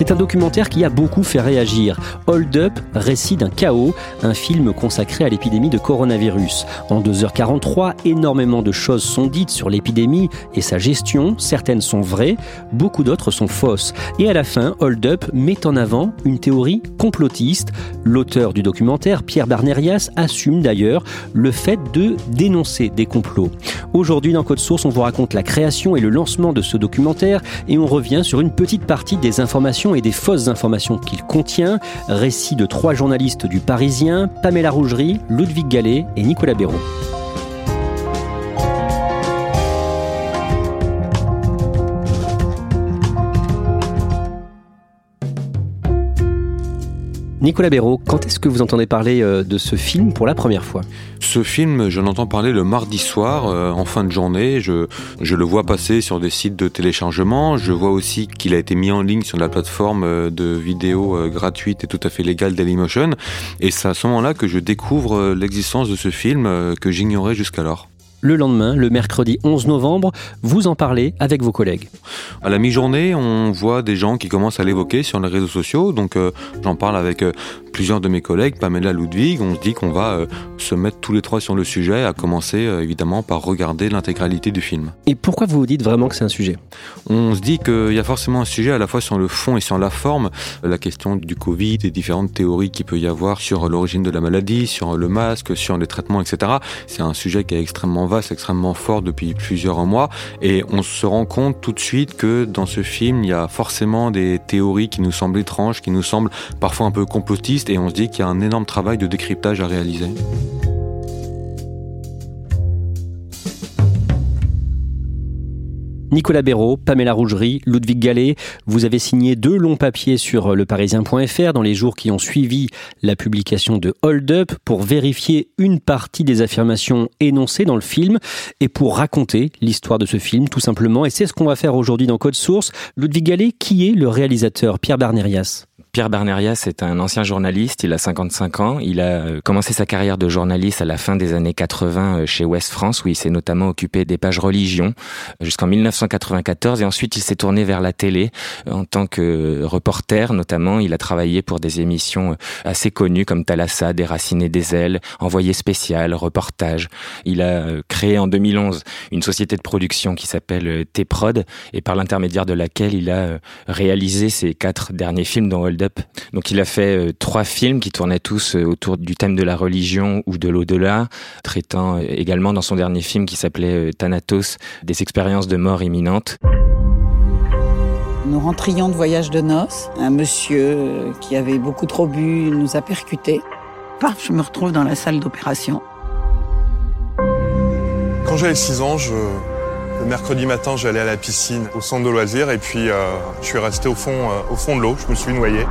C'est un documentaire qui a beaucoup fait réagir. Hold Up, récit d'un chaos, un film consacré à l'épidémie de coronavirus. En 2h43, énormément de choses sont dites sur l'épidémie et sa gestion. Certaines sont vraies, beaucoup d'autres sont fausses. Et à la fin, Hold Up met en avant une théorie complotiste. L'auteur du documentaire, Pierre Barnerias, assume d'ailleurs le fait de dénoncer des complots. Aujourd'hui, dans Code Source, on vous raconte la création et le lancement de ce documentaire et on revient sur une petite partie des informations et des fausses informations qu'il contient. Récit de trois journalistes du Parisien, Pamela Rougerie, Ludwig Gallet et Nicolas Béraud. Nicolas Béraud, quand est-ce que vous entendez parler euh, de ce film pour la première fois? Ce film, j'en entends parler le mardi soir, euh, en fin de journée. Je, je le vois passer sur des sites de téléchargement. Je vois aussi qu'il a été mis en ligne sur la plateforme euh, de vidéos gratuite et tout à fait légale Dailymotion. Et c'est à ce moment-là que je découvre l'existence de ce film que j'ignorais jusqu'alors le lendemain, le mercredi 11 novembre, vous en parlez avec vos collègues. À la mi-journée, on voit des gens qui commencent à l'évoquer sur les réseaux sociaux, donc euh, j'en parle avec euh, plusieurs de mes collègues, Pamela Ludwig, on se dit qu'on va euh, se mettre tous les trois sur le sujet, à commencer évidemment par regarder l'intégralité du film. Et pourquoi vous vous dites vraiment que c'est un sujet? On se dit qu'il y a forcément un sujet à la fois sur le fond et sur la forme, la question du Covid et différentes théories qu'il peut y avoir sur l'origine de la maladie, sur le masque, sur les traitements, etc. C'est un sujet qui est extrêmement vaste, extrêmement fort depuis plusieurs mois, et on se rend compte tout de suite que dans ce film, il y a forcément des théories qui nous semblent étranges, qui nous semblent parfois un peu complotistes, et on se dit qu'il y a un énorme travail de décryptage à réaliser. Nicolas Béraud, Pamela Rougerie, Ludwig Gallet, vous avez signé deux longs papiers sur leparisien.fr dans les jours qui ont suivi la publication de Hold Up pour vérifier une partie des affirmations énoncées dans le film et pour raconter l'histoire de ce film tout simplement. Et c'est ce qu'on va faire aujourd'hui dans Code Source. Ludwig Gallet, qui est le réalisateur? Pierre Barnerias Pierre Barnerias est un ancien journaliste, il a 55 ans. Il a euh, commencé sa carrière de journaliste à la fin des années 80 euh, chez Ouest France, où il s'est notamment occupé des pages religion euh, jusqu'en 1994. Et ensuite, il s'est tourné vers la télé en tant que reporter, notamment. Il a travaillé pour des émissions assez connues comme Thalassa, Déraciné des ailes, Envoyé spécial, Reportage. Il a créé en 2011 une société de production qui s'appelle T-Prod et par l'intermédiaire de laquelle il a réalisé ses quatre derniers films dont donc il a fait euh, trois films qui tournaient tous euh, autour du thème de la religion ou de l'au-delà, traitant euh, également dans son dernier film qui s'appelait Thanatos des expériences de mort imminente. Nous rentrions de voyage de noces. Un monsieur qui avait beaucoup trop bu nous a percutés. Paf, je me retrouve dans la salle d'opération. Quand j'avais 6 ans, je, le mercredi matin, j'allais à la piscine au centre de loisirs et puis euh, je suis resté au fond, euh, au fond de l'eau. Je me suis noyé.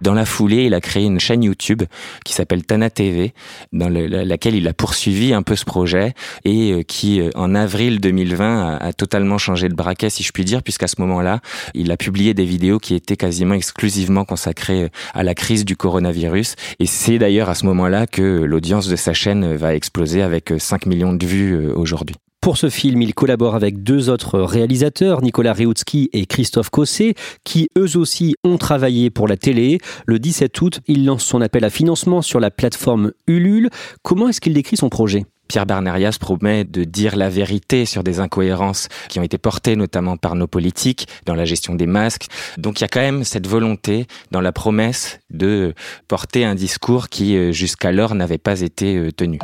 Dans la foulée, il a créé une chaîne YouTube qui s'appelle Tana TV, dans laquelle il a poursuivi un peu ce projet et euh, qui, en avril 2020, a, totalement changé de braquet, si je puis dire, puisqu'à ce moment-là, il a publié des vidéos qui étaient quasiment exclusivement consacrées à la crise du coronavirus. Et c'est d'ailleurs à ce moment-là que l'audience de sa chaîne va exploser avec 5 millions de vues aujourd'hui. Pour ce film, il collabore avec deux autres réalisateurs, Nicolas Reutski et Christophe Cossé, qui eux aussi ont travaillé pour la télé. Le 17 août, il lance son appel à financement sur la plateforme Ulule. Comment est-ce qu'il décrit son projet? Pierre Bernerias promet de dire la vérité sur des incohérences qui ont été portées notamment par nos politiques dans la gestion des masques. Donc il y a quand même cette volonté dans la promesse de porter un discours qui euh, jusqu'alors n'avait pas été euh, tenu.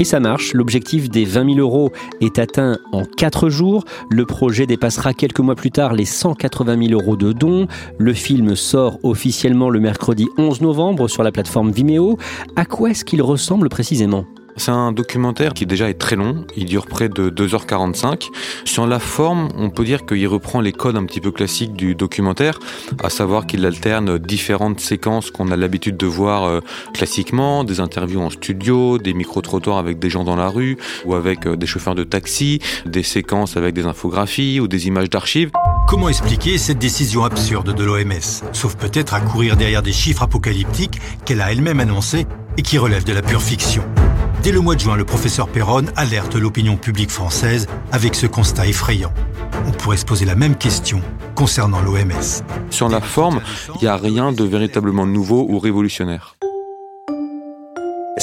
Et ça marche, l'objectif des 20 000 euros est atteint en 4 jours. Le projet dépassera quelques mois plus tard les 180 000 euros de dons. Le film sort officiellement le mercredi 11 novembre sur la plateforme Vimeo. À quoi est-ce qu'il ressemble précisément? C'est un documentaire qui déjà est très long, il dure près de 2h45. Sur la forme, on peut dire qu'il reprend les codes un petit peu classiques du documentaire, à savoir qu'il alterne différentes séquences qu'on a l'habitude de voir euh, classiquement, des interviews en studio, des micro-trottoirs avec des gens dans la rue, ou avec euh, des chauffeurs de taxi, des séquences avec des infographies ou des images d'archives. Comment expliquer cette décision absurde de l'OMS Sauf peut-être à courir derrière des chiffres apocalyptiques qu'elle a elle-même annoncés et qui relèvent de la pure fiction. Dès le mois de juin, le professeur Perron alerte l'opinion publique française avec ce constat effrayant. On pourrait se poser la même question concernant l'OMS. Sur la forme, il n'y a rien de véritablement nouveau ou révolutionnaire.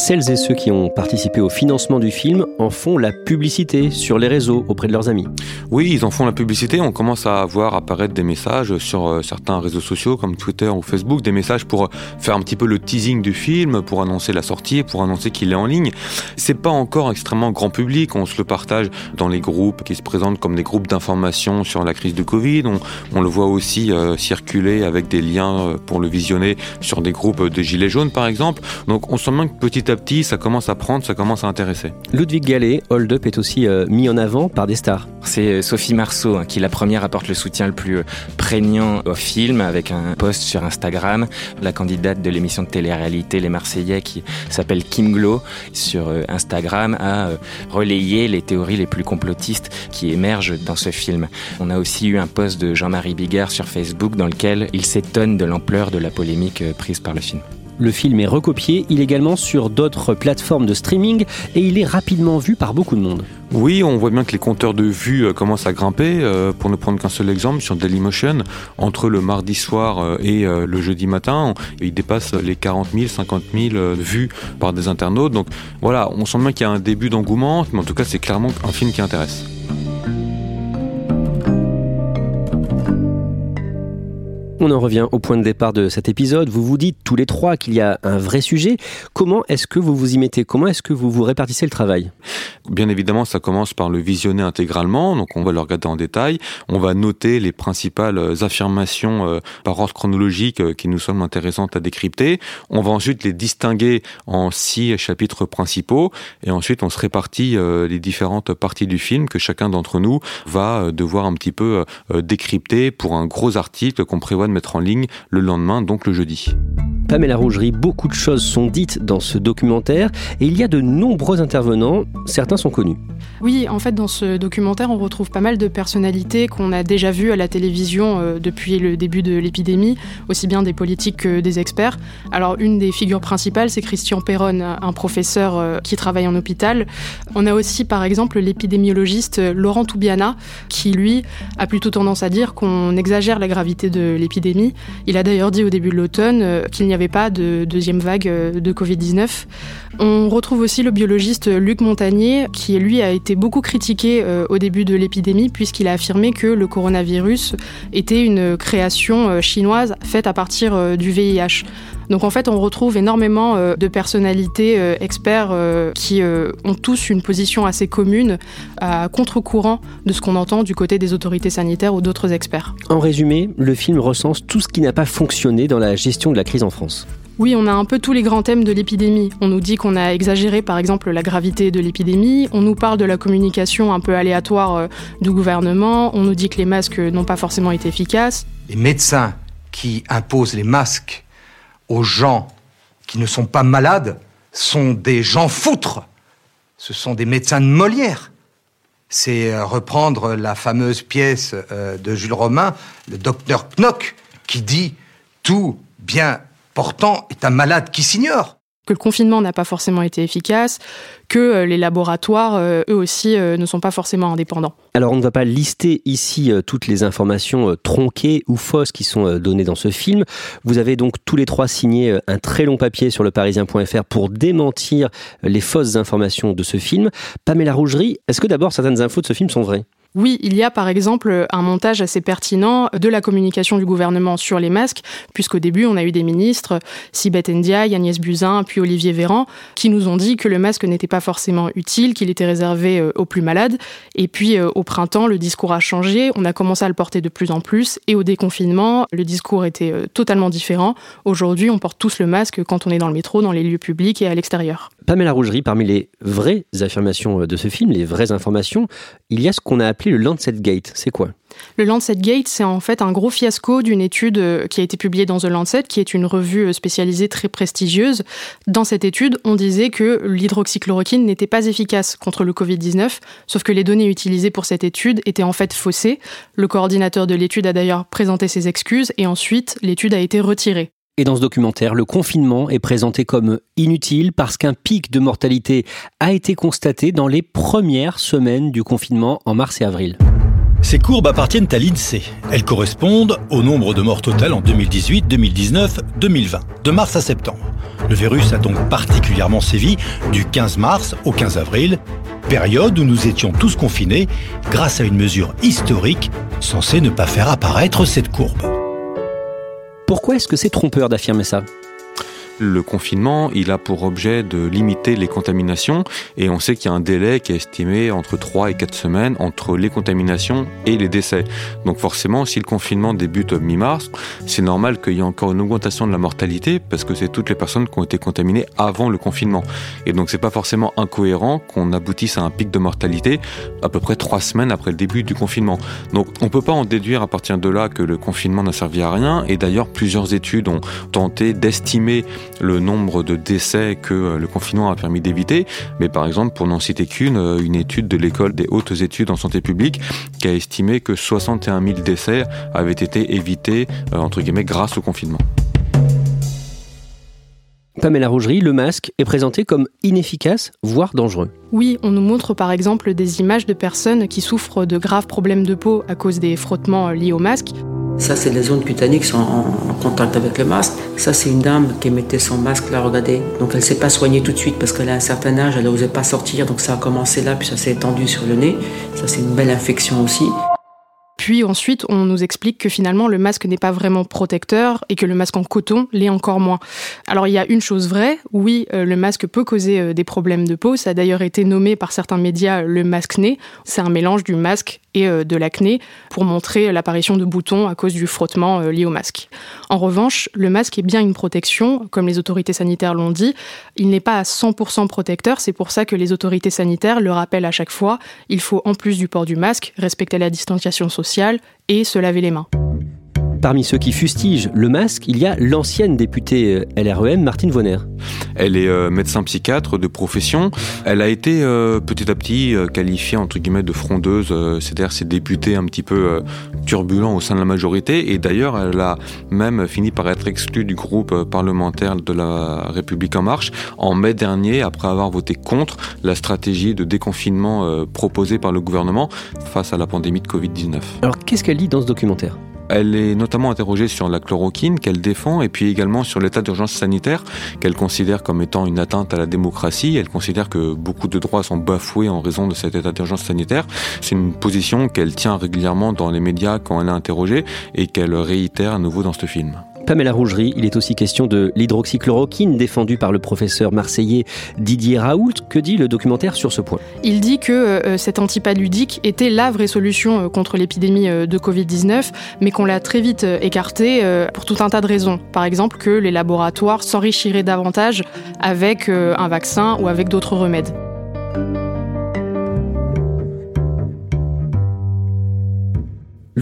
Celles et ceux qui ont participé au financement du film en font la publicité sur les réseaux auprès de leurs amis. Oui, ils en font la publicité. On commence à voir apparaître des messages sur euh, certains réseaux sociaux comme Twitter ou Facebook, des messages pour faire un petit peu le teasing du film, pour annoncer la sortie, pour annoncer qu'il est en ligne. C'est pas encore extrêmement grand public. On se le partage dans les groupes qui se présentent comme des groupes d'information sur la crise du Covid. On, le voit aussi euh, circuler avec des liens euh, pour le visionner sur des groupes de gilets jaunes par exemple. Donc on sent bien que petit petit à petit, ça commence à prendre, ça commence à intéresser. Ludwig Gallet, Hold Up est aussi euh, mis en avant par des stars. C'est euh, Sophie Marceau hein, qui, la première, apporte le soutien le plus euh, prégnant au film avec un post sur Instagram. La candidate de l'émission de télé-réalité Les Marseillais qui s'appelle Kim Glow sur Instagram a relayé les théories les plus complotistes qui émergent dans ce film. On a aussi eu un post de Jean-Marie Bigard sur Facebook dans lequel il s'étonne de l'ampleur de la polémique prise par le film. Le film est recopié illégalement sur d'autres plateformes de streaming et il est rapidement vu par beaucoup de monde. Oui, on voit bien que les compteurs de vues euh, commencent à grimper. Euh, pour ne prendre qu'un seul exemple, sur Dailymotion, entre le mardi soir euh, et le jeudi matin, il dépasse les 40 000, 50 000 vues par des internautes. Donc voilà, on sent bien qu'il y a un début d'engouement, mais en tout cas, c'est clairement un film qui intéresse. On en revient au point de départ de cet épisode. Vous vous dites tous les trois qu'il y a un vrai sujet. Comment est-ce que vous vous y mettez? Comment est-ce que vous vous répartissez le travail? Bien évidemment, ça commence par le visionner intégralement. Donc, on va le regarder en détail. On va noter les principales affirmations euh, par ordre chronologique euh, qui nous semblent intéressantes à décrypter. On va ensuite les distinguer en six chapitres principaux. Et ensuite, on se répartit euh, les différentes parties du film que chacun d'entre nous va devoir un petit peu décrypter pour un gros article qu'on prévoit mettre en ligne le lendemain, donc le jeudi. Pamela Rougerie, beaucoup de choses sont dites dans ce documentaire et il y a de nombreux intervenants, certains sont connus. Oui, en fait, dans ce documentaire, on retrouve pas mal de personnalités qu'on a déjà vues à la télévision euh, depuis le début de l'épidémie, aussi bien des politiques que des experts. Alors, une des figures principales, c'est Christian Perron, un professeur euh, qui travaille en hôpital. On a aussi, par exemple, l'épidémiologiste Laurent Toubiana, qui, lui, a plutôt tendance à dire qu'on exagère la gravité de l'épidémie il a d'ailleurs dit au début de l'automne euh, qu'il n'y avait pas de deuxième vague euh, de Covid-19. On retrouve aussi le biologiste Luc Montagnier, qui lui a été beaucoup critiqué euh, au début de l'épidémie, puisqu'il a affirmé que le coronavirus était une création chinoise faite à partir du VIH. Donc en fait, on retrouve énormément de personnalités experts qui ont tous une position assez commune à contre-courant de ce qu'on entend du côté des autorités sanitaires ou d'autres experts. En résumé, le film recense tout ce qui n'a pas fonctionné dans la gestion de la crise en France. Oui, on a un peu tous les grands thèmes de l'épidémie. On nous dit qu'on a exagéré par exemple la gravité de l'épidémie, on nous parle de la communication un peu aléatoire euh, du gouvernement, on nous dit que les masques n'ont pas forcément été efficaces. Les médecins qui imposent les masques aux gens qui ne sont pas malades sont des gens foutres. Ce sont des médecins de Molière. C'est euh, reprendre la fameuse pièce euh, de Jules Romain, le docteur Knock, qui dit tout bien portant est un malade qui s'ignore. que le confinement n'a pas forcément été efficace, que les laboratoires, eux aussi, ne sont pas forcément indépendants. Alors on ne va pas lister ici toutes les informations tronquées ou fausses qui sont données dans ce film. Vous avez donc tous les trois signé un très long papier sur le parisien.fr pour démentir les fausses informations de ce film. Pamela Rougerie, est-ce que d'abord certaines infos de ce film sont vraies? Oui, il y a par exemple un montage assez pertinent de la communication du gouvernement sur les masques, puisqu'au début on a eu des ministres, Sibeth Ndiaye, Agnès Buzyn, puis Olivier Véran, qui nous ont dit que le masque n'était pas forcément utile, qu'il était réservé euh, aux plus malades. Et puis euh, au printemps, le discours a changé, on a commencé à le porter de plus en plus, et au déconfinement, le discours était euh, totalement différent. Aujourd'hui, on porte tous le masque quand on est dans le métro, dans les lieux publics et à l'extérieur. Pamela Rougerie, parmi les vraies affirmations de ce film, les vraies informations, il y a ce qu'on a appelé le Lancet Gate. C'est quoi? Le Lancet Gate, c'est en fait un gros fiasco d'une étude euh, qui a été publiée dans The Lancet, qui est une revue euh, spécialisée très prestigieuse. Dans cette étude, on disait que l'hydroxychloroquine n'était pas efficace contre le Covid-19, sauf que les données utilisées pour cette étude étaient en fait faussées. Le coordinateur de l'étude a d'ailleurs présenté ses excuses et ensuite l'étude a été retirée. Et dans ce documentaire, le confinement est présenté comme inutile parce qu'un pic de mortalité a été constaté dans les premières semaines du confinement en mars et avril. Ces courbes appartiennent à l'INSEE. Elles correspondent au nombre de morts total en 2018, 2019, 2020, de mars à septembre. Le virus a donc particulièrement sévi du 15 mars au 15 avril, période où nous étions tous confinés grâce à une mesure historique censée ne pas faire apparaître cette courbe. Pourquoi est-ce que c'est trompeur d'affirmer ça? Le confinement, il a pour objet de limiter les contaminations et on sait qu'il y a un délai qui est estimé entre 3 et 4 semaines entre les contaminations et les décès. Donc forcément, si le confinement débute mi-mars, c'est normal qu'il y ait encore une augmentation de la mortalité parce que c'est toutes les personnes qui ont été contaminées avant le confinement. Et donc c'est pas forcément incohérent qu'on aboutisse à un pic de mortalité à peu près 3 semaines après le début du confinement. Donc on peut pas en déduire à partir de là que le confinement n'a servi à rien et d'ailleurs plusieurs études ont tenté d'estimer le nombre de décès que euh, le confinement a permis d'éviter. Mais par exemple, pour n'en citer qu'une, euh, une étude de l'école des hautes études en santé publique qui a estimé que 61 000 décès avaient été évités, euh, entre guillemets, grâce au confinement. Pamela Rougerie, le masque est présenté comme inefficace, voire dangereux. Oui, on nous montre par exemple des images de personnes qui souffrent de graves problèmes de peau à cause des frottements liés au masque. Ça, c'est les zones cutanées qui sont en contact avec le masque. Ça, c'est une dame qui mettait son masque là, regardez. Donc, elle ne s'est pas soignée tout de suite parce qu'elle a un certain âge, elle n'osait pas sortir. Donc, ça a commencé là, puis ça s'est étendu sur le nez. Ça, c'est une belle infection aussi. Puis ensuite, on nous explique que finalement, le masque n'est pas vraiment protecteur et que le masque en coton l'est encore moins. Alors, il y a une chose vraie. Oui, euh, le masque peut causer euh, des problèmes de peau. Ça a d'ailleurs été nommé par certains médias le masque-nez. C'est un mélange du masque et euh, de l'acné pour montrer l'apparition de boutons à cause du frottement lié au masque. En revanche, le masque est bien une protection, comme les autorités sanitaires l'ont dit. Il n'est pas à 100% protecteur. C'est pour ça que les autorités sanitaires le rappellent à chaque fois. Il faut, en plus du port du masque, respecter la distanciation sociale et se laver les mains. Parmi ceux qui fustigent le masque, il y a l'ancienne députée euh, LREM, Martine Vonner. Elle est euh, médecin psychiatre de profession. Elle a été euh, petit à petit qualifiée entre guillemets de frondeuse, c'est-à-dire ces députés un petit peu turbulents au sein de la majorité. Et d'ailleurs, elle a même fini par être exclue du groupe parlementaire de la République en marche en mai dernier, après avoir voté contre la stratégie de déconfinement proposée par le gouvernement face à la pandémie de Covid-19. Alors, qu'est-ce qu'elle dit dans ce documentaire? Elle est notamment interrogée sur la chloroquine qu'elle défend et puis également sur l'état d'urgence sanitaire qu'elle considère comme étant une atteinte à la démocratie. Elle considère que beaucoup de droits sont bafoués en raison de cet état d'urgence sanitaire. C'est une position qu'elle tient régulièrement dans les médias quand elle est interrogée et qu'elle réitère à nouveau dans ce film. Pamela Rougerie, il est aussi question de l'hydroxychloroquine défendue par le professeur marseillais Didier Raoult. Que dit le documentaire sur ce point? Il dit que euh, cet antipaludique était la vraie solution euh, contre l'épidémie euh, de Covid-19, mais qu'on l'a très vite écarté pour tout un tas de raisons. Par exemple, que les laboratoires s'enrichiraient davantage avec un vaccin ou avec d'autres remèdes.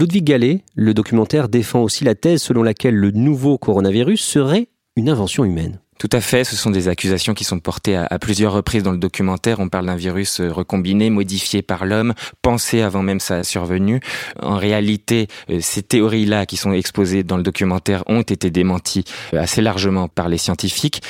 Ludwig Gallet, le documentaire défend aussi la thèse selon laquelle le nouveau coronavirus serait une invention humaine. Tout à fait, ce sont des accusations qui sont portées à, plusieurs reprises dans le documentaire. On parle d'un virus euh, recombiné, modifié par l'homme, pensé avant même sa survenue. En réalité, euh, ces théories-là qui sont exposées dans le documentaire ont été démenties euh, assez largement par les scientifiques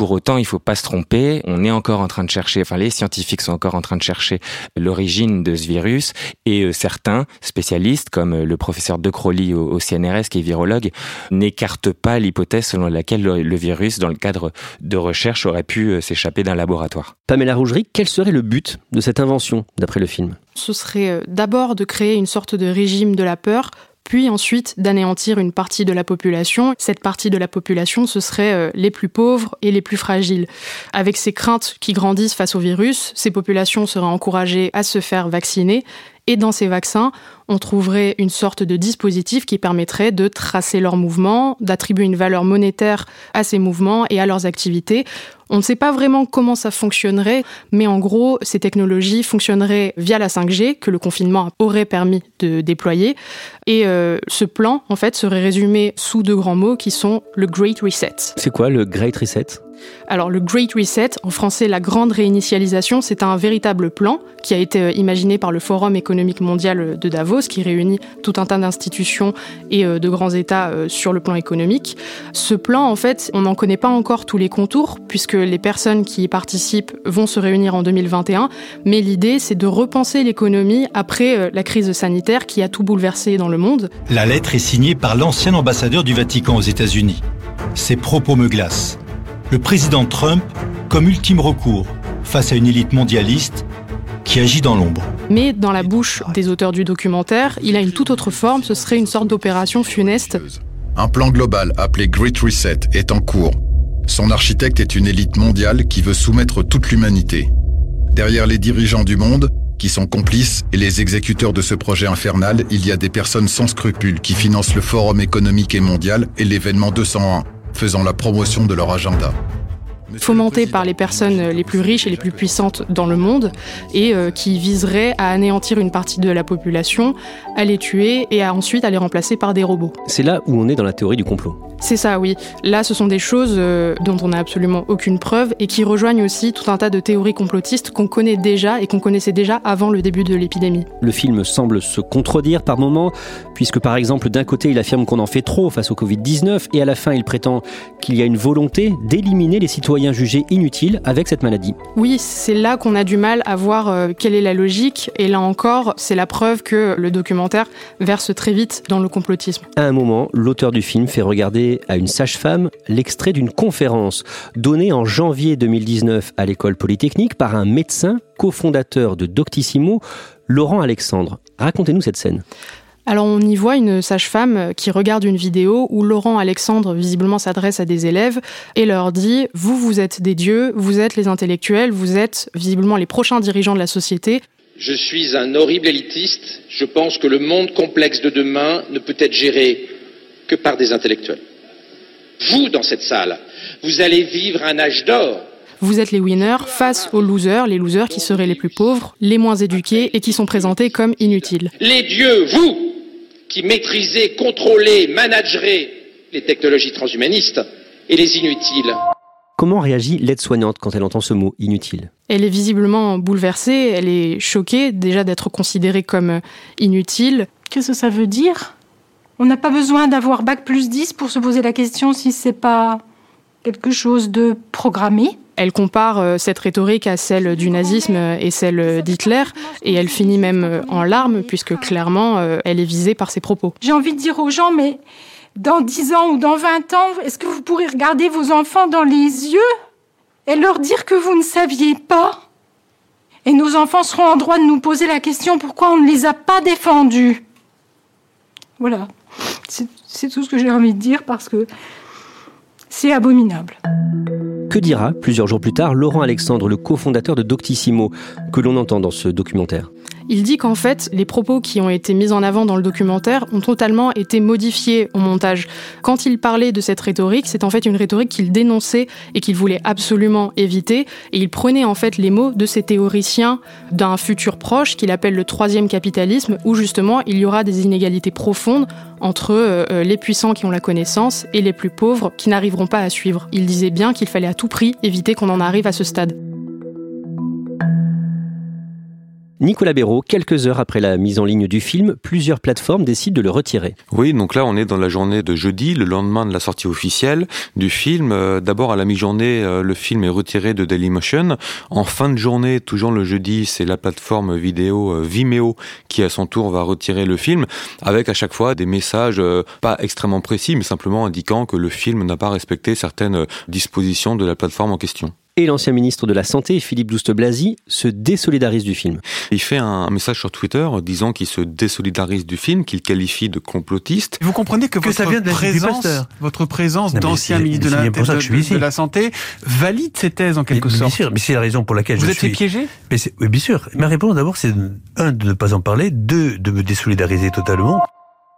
Pour autant, il faut pas se tromper. On est encore en train de chercher, enfin, les scientifiques sont encore en train de chercher l'origine de ce virus et euh, certains spécialistes, comme euh, le professeur De Crowley au, CNRS, qui est virologue, n'écartent pas l'hypothèse selon laquelle le, virus, dans le cadre de recherche, aurait pu euh, s'échapper d'un laboratoire. Pamela Rougerie, quel serait le but de cette invention, d'après le film? Ce serait d'abord de créer une sorte de régime de la peur puis ensuite d'anéantir une partie de la population. Cette partie de la population, ce serait euh, les plus pauvres et les plus fragiles. Avec ces craintes qui grandissent face au virus, ces populations seraient encouragées à se faire vacciner et dans ces vaccins, on trouverait une sorte de dispositif qui permettrait de tracer leurs mouvements, d'attribuer une valeur monétaire à ces mouvements et à leurs activités. On ne sait pas vraiment comment ça fonctionnerait, mais en gros, ces technologies fonctionneraient via la 5G que le confinement aurait permis de déployer. Et euh, ce plan, en fait, serait résumé sous deux grands mots qui sont le Great Reset. C'est quoi le Great Reset? Alors le Great Reset, en français la grande réinitialisation, c'est un véritable plan qui a été euh, imaginé par le Forum économique mondial de Davos, qui réunit tout un tas d'institutions et euh, de grands États euh, sur le plan économique. Ce plan, en fait, on n'en connaît pas encore tous les contours, puisque les personnes qui y participent vont se réunir en 2021, mais l'idée, c'est de repenser l'économie après la crise sanitaire qui a tout bouleversé dans le monde. La lettre est signée par l'ancien ambassadeur du Vatican aux États-Unis. Ses propos me glacent le président Trump comme ultime recours face à une élite mondialiste qui agit dans l'ombre. Mais dans la bouche des auteurs du documentaire, il a une toute autre forme, ce serait une sorte d'opération funeste. Un plan global appelé Great Reset est en cours. Son architecte est une élite mondiale qui veut soumettre toute l'humanité. Derrière les dirigeants du monde, qui sont complices, et les exécuteurs de ce projet infernal, il y a des personnes sans scrupules qui financent le Forum économique et mondial et l'événement 201, faisant la promotion de leur agenda fomenté par les personnes les plus riches et les plus puissantes dans le monde et euh, qui viserait à anéantir une partie de la population, à les tuer et à ensuite à les remplacer par des robots. C'est là où on est dans la théorie du complot. C'est ça, oui. Là, ce sont des choses euh, dont on n'a absolument aucune preuve et qui rejoignent aussi tout un tas de théories complotistes qu'on connaît déjà et qu'on connaissait déjà avant le début de l'épidémie. Le film semble se contredire par moments, puisque par exemple, d'un côté, il affirme qu'on en fait trop face au Covid-19 et à la fin, il prétend qu'il y a une volonté d'éliminer les citoyens jugés inutiles avec cette maladie. Oui, c'est là qu'on a du mal à voir euh, quelle est la logique et là encore, c'est la preuve que le documentaire verse très vite dans le complotisme. À un moment, l'auteur du film fait regarder à une sage-femme l'extrait d'une conférence donnée en janvier 2019 à l'école polytechnique par un médecin cofondateur de Doctissimo, Laurent Alexandre. Racontez-nous cette scène. Alors on y voit une sage-femme qui regarde une vidéo où Laurent Alexandre visiblement s'adresse à des élèves et leur dit ⁇ Vous, vous êtes des dieux, vous êtes les intellectuels, vous êtes visiblement les prochains dirigeants de la société. Je suis un horrible élitiste, je pense que le monde complexe de demain ne peut être géré que par des intellectuels. Vous, dans cette salle, vous allez vivre un âge d'or. Vous êtes les winners face aux losers, les losers qui seraient les plus pauvres, les moins éduqués et qui sont présentés comme inutiles. Les dieux, vous, qui maîtrisez, contrôlez, managerez les technologies transhumanistes et les inutiles. Comment réagit l'aide-soignante quand elle entend ce mot inutile? Elle est visiblement bouleversée, elle est choquée déjà d'être considérée comme inutile. Qu'est-ce que ça veut dire? On n'a pas besoin d'avoir bac plus 10 pour se poser la question si c'est pas quelque chose de programmé? Elle compare euh, cette rhétorique à celle du nazisme et celle d'Hitler, et elle finit même euh, en larmes, puisque clairement, euh, elle est visée par ses propos. J'ai envie de dire aux gens, mais dans 10 ans ou dans 20 ans, est-ce que vous pourrez regarder vos enfants dans les yeux et leur dire que vous ne saviez pas? Et nos enfants seront en droit de nous poser la question pourquoi on ne les a pas défendus? Voilà. C'est tout ce que j'ai envie de dire parce que c'est abominable. Que dira, plusieurs jours plus tard, Laurent Alexandre, le cofondateur de Doctissimo, que l'on entend dans ce documentaire? Il dit qu'en fait, les propos qui ont été mis en avant dans le documentaire ont totalement été modifiés au montage. Quand il parlait de cette rhétorique, c'est en fait une rhétorique qu'il dénonçait et qu'il voulait absolument éviter. Et il prenait en fait les mots de ces théoriciens d'un futur proche qu'il appelle le troisième capitalisme, où justement il y aura des inégalités profondes entre euh, euh, les puissants qui ont la connaissance et les plus pauvres qui n'arriveront pas à suivre. Il disait bien qu'il fallait à tout prix éviter qu'on en arrive à ce stade. Nicolas Béraud, quelques heures après la mise en ligne du film, plusieurs plateformes décident de le retirer. Oui, donc là on est dans la journée de jeudi, le lendemain de la sortie officielle du film. Euh, d'abord à la mi-journée, euh, le film est retiré de Dailymotion. En fin de journée, toujours le jeudi, c'est la plateforme vidéo euh, Vimeo qui à son tour va retirer le film, avec à chaque fois des messages pas extrêmement précis, mais simplement indiquant que le film n'a pas respecté certaines dispositions de la plateforme en question et l'ancien ministre de la Santé, Philippe Douste-Blazy, se désolidarise du film. Il fait un message sur Twitter disant qu'il se désolidarise du film, qu'il qualifie de complotiste. Vous comprenez que, votre, présence, votre présence d'ancien ministre de la, de, la, Santé valide ces thèses en quelque sorte. Bien sûr, mais c'est la raison pour laquelle Vous je êtes suis... piégé? Mais Oui, bien sûr. Ma réponse d'abord, c'est un, de ne pas en parler, deux, de me désolidariser totalement.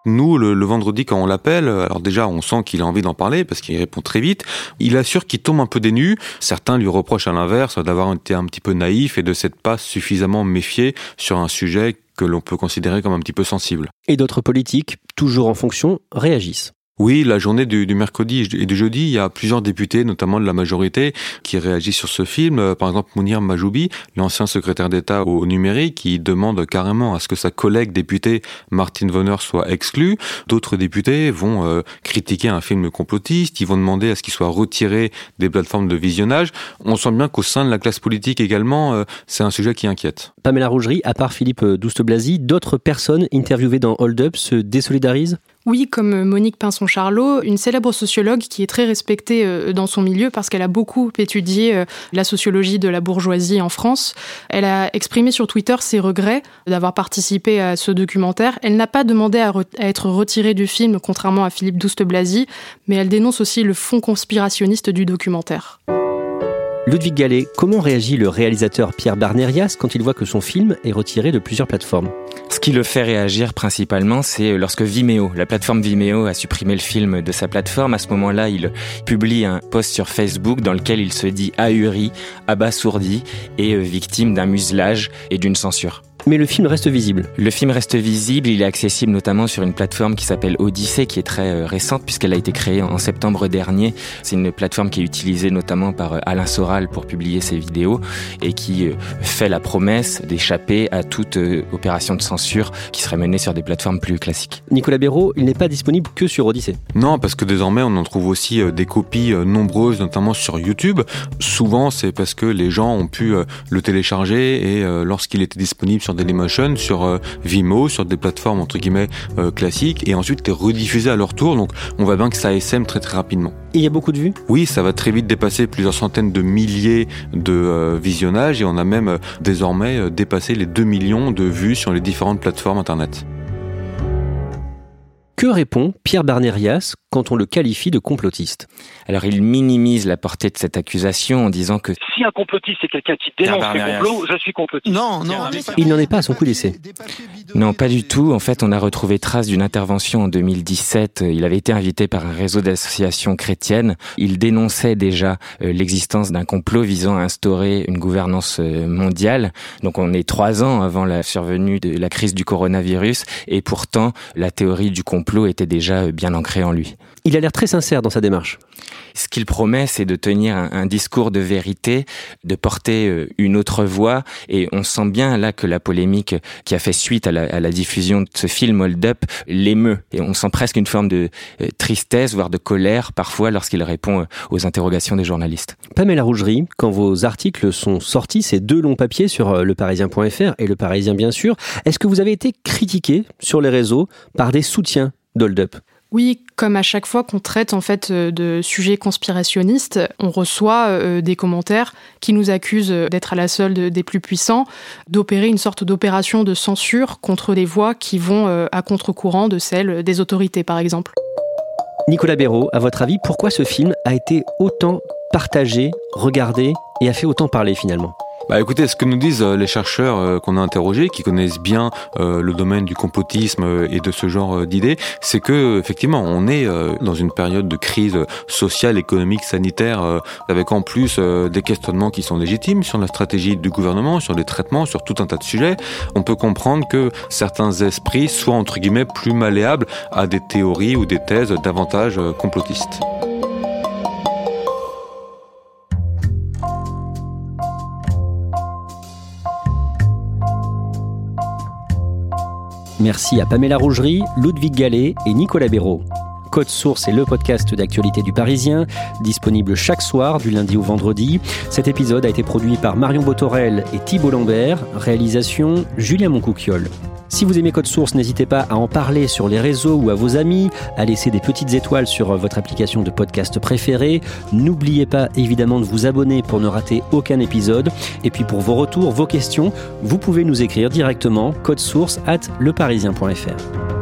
Nous, le, vendredi, quand on l'appelle, alors déjà, on sent qu'il a envie d'en parler parce qu'il répond très vite. Il assure qu'il tombe un peu des. Certains lui reprochent à l'inverse d'avoir été un petit peu naïf et de s'être pas suffisamment méfié sur un sujet que l'on peut considérer comme un petit peu sensible. Et d'autres politiques, toujours en fonction, réagissent. Oui, la journée du, mercredi et du jeudi, il y a plusieurs députés, notamment de la majorité, qui réagissent sur ce film. Euh, par exemple, Mounir Majoubi, l'ancien secrétaire d'État au numérique, qui demande carrément à ce que sa collègue députée Martine Vonner soit exclue. D'autres députés vont euh, critiquer un film complotiste, ils vont demander à ce qu'il soit retiré des plateformes de visionnage. On sent bien qu'au sein de la classe politique également, euh, c'est un sujet qui inquiète. Pamela Rougerie, à part Philippe Douste-Blazy, d'autres personnes interviewées dans Hold Up se désolidarisent? Oui, comme Monique Pinson-Charlot, une célèbre sociologue qui est très respectée euh, dans son milieu parce qu'elle a beaucoup étudié euh, la sociologie de la bourgeoisie en France. Elle a exprimé sur Twitter ses regrets d'avoir participé à ce documentaire. Elle n'a pas demandé à, être retirée du film, contrairement à Philippe Douste-Blazy, mais elle dénonce aussi le fond conspirationniste du documentaire. Ludwig Gallet, comment réagit le réalisateur Pierre Barnerias quand il voit que son film est retiré de plusieurs plateformes? Ce qui le fait réagir principalement, c'est lorsque Vimeo, la plateforme Vimeo, a supprimé le film de sa plateforme. À ce moment-là, il publie un post sur Facebook dans lequel il se dit ahuri, abasourdi et euh, victime d'un muselage et d'une censure. Mais le film reste visible. Le film reste visible, il est accessible notamment sur une plateforme qui s'appelle Odyssey, qui est très euh, récente puisqu'elle a été créée en septembre dernier. C'est une plateforme qui est utilisée notamment par euh, Alain Soral pour publier ses vidéos et qui euh, fait la promesse d'échapper à toute opération de censure qui serait menée sur des plateformes plus classiques. Nicolas Béraud, il n'est pas disponible que sur Odyssey. Non, parce que désormais on en trouve aussi des copies nombreuses, notamment sur YouTube. Souvent c'est parce que les gens ont pu le télécharger et lorsqu'il était disponible sur Dailymotion, sur euh, Vimeo, sur des plateformes entre guillemets euh, classiques, et ensuite est rediffusé à leur tour. Donc on voit bien que ça SM très très rapidement. il y a beaucoup de vues? Oui, ça va très vite dépasser plusieurs centaines de milliers de euh, visionnages et on a même désormais dépassé les 2 millions de vues sur les différentes plateformes internet. Que répond Pierre Barnerias quand on le qualifie de complotiste Alors il minimise la portée de cette accusation en disant que si un complotiste c'est quelqu'un qui dénonce les complots, je suis complotiste. Non, non, il n'en est pas à son coup d'essai. Non, pas du tout. En fait, on a retrouvé trace d'une intervention en 2017. Il avait été invité par un réseau d'associations chrétiennes. Il dénonçait déjà euh, l'existence d'un complot visant à instaurer une gouvernance euh, mondiale. Donc on est trois ans avant la survenue de la crise du coronavirus et pourtant la théorie du complot était déjà bien ancré en lui. Il a l'air très sincère dans sa démarche. Ce qu'il promet, c'est de tenir un, discours de vérité, de porter euh, une autre voix, et on sent bien là que la polémique qui a fait suite à la, diffusion de ce film Hold Up l'émeut, et on sent presque une forme de euh, tristesse, voire de colère parfois lorsqu'il répond euh, aux interrogations des journalistes. Pamela Rougerie, quand vos articles sont sortis, ces deux longs papiers sur leparisien.fr et Le Parisien bien sûr, est-ce que vous avez été critiqué sur les réseaux par des soutiens d'Hold Up? Oui, comme à chaque fois qu'on traite en fait euh, de sujets conspirationnistes, on reçoit euh, des commentaires qui nous accusent d'être à la solde des plus puissants, d'opérer une sorte d'opération de censure contre les voix qui vont euh, à contre-courant de celles des autorités, par exemple. Nicolas Béraud, à votre avis, pourquoi ce film a été autant partagé, regardé et a fait autant parler finalement? Bah écoutez, ce que nous disent euh, les chercheurs euh, qu'on a interrogés, qui connaissent bien euh, le domaine du complotisme et de ce genre d'idées, c'est que effectivement, on est dans une période de crise sociale, économique, sanitaire, avec en plus des questionnements qui sont légitimes sur la stratégie du gouvernement, sur les traitements, sur tout un tas de sujets. On peut comprendre que certains esprits soient entre guillemets plus malléables à des théories ou des thèses davantage complotistes. Merci à Pamela Rougerie, Ludwig Gallet et Nicolas Béraud. Code Source est le podcast d'actualité du Parisien, disponible chaque soir du lundi au vendredi. Cet épisode a été produit par Marion Botorel et Thibault Lambert, réalisation Julien Moncouquiole. Si vous aimez Code Source, n'hésitez pas à en parler sur les réseaux ou à vos amis, à laisser des petites étoiles sur votre application de podcast préférée. N'oubliez pas évidemment de vous abonner pour ne rater aucun épisode. Et puis pour vos retours, vos questions, vous pouvez nous écrire directement code source at leparisien.fr.